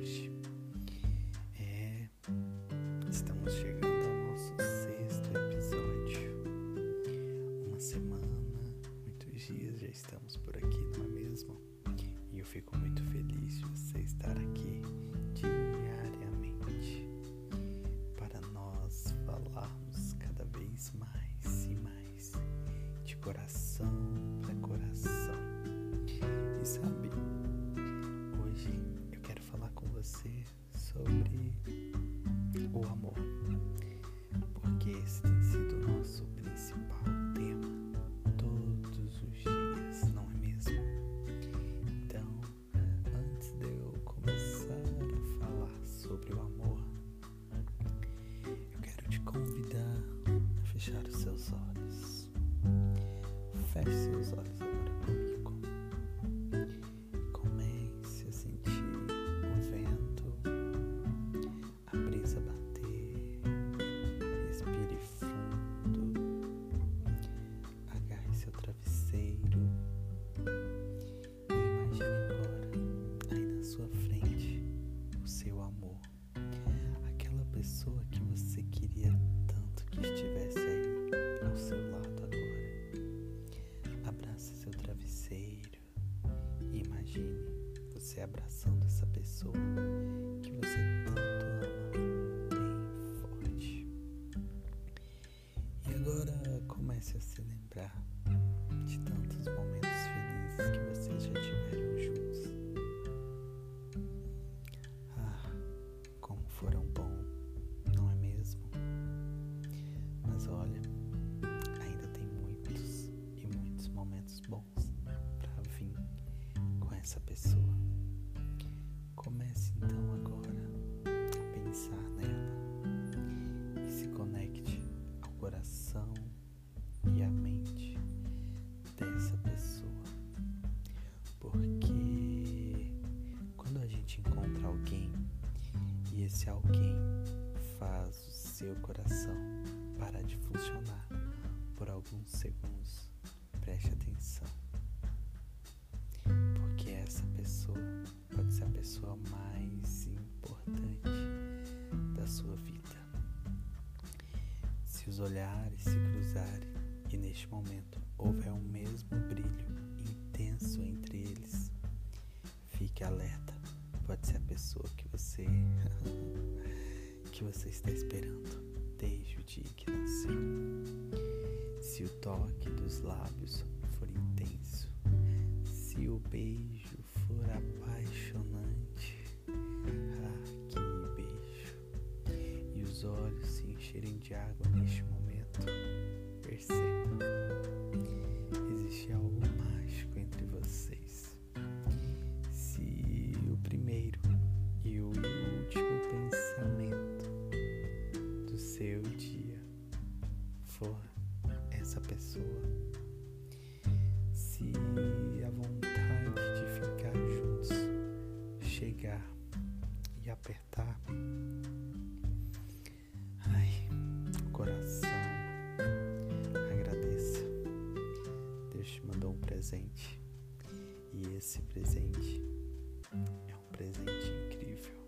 hoje. É, estamos chegando ao nosso sexto episódio. Uma semana, muitos dias já estamos por aqui, não é mesmo? E eu fico muito feliz de você estar aqui diariamente para nós falarmos cada vez mais e mais de coração para coração. E sabe? Olhos. Feche seus olhos agora foram bons, não é mesmo? Mas olha, ainda tem muitos e muitos momentos bons para vir com essa pessoa. Comece então agora e esse alguém faz o seu coração parar de funcionar por alguns segundos, preste atenção. Porque essa pessoa pode ser a pessoa mais importante da sua vida. Se os olhares se cruzarem e neste momento houver o mesmo brilho intenso entre eles, fique alerta. Pode ser a pessoa que você que você está esperando desde o dia que nasceu. Se o toque dos lábios for intenso, se o beijo for apaixonante, ah, que beijo! E os olhos se encherem de água neste momento, perceba, existe algo mágico entre vocês. Chegar e apertar, ai, coração, agradeça. Deus te mandou um presente. E esse presente é um presente incrível,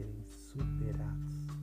serem superados.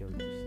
Jones.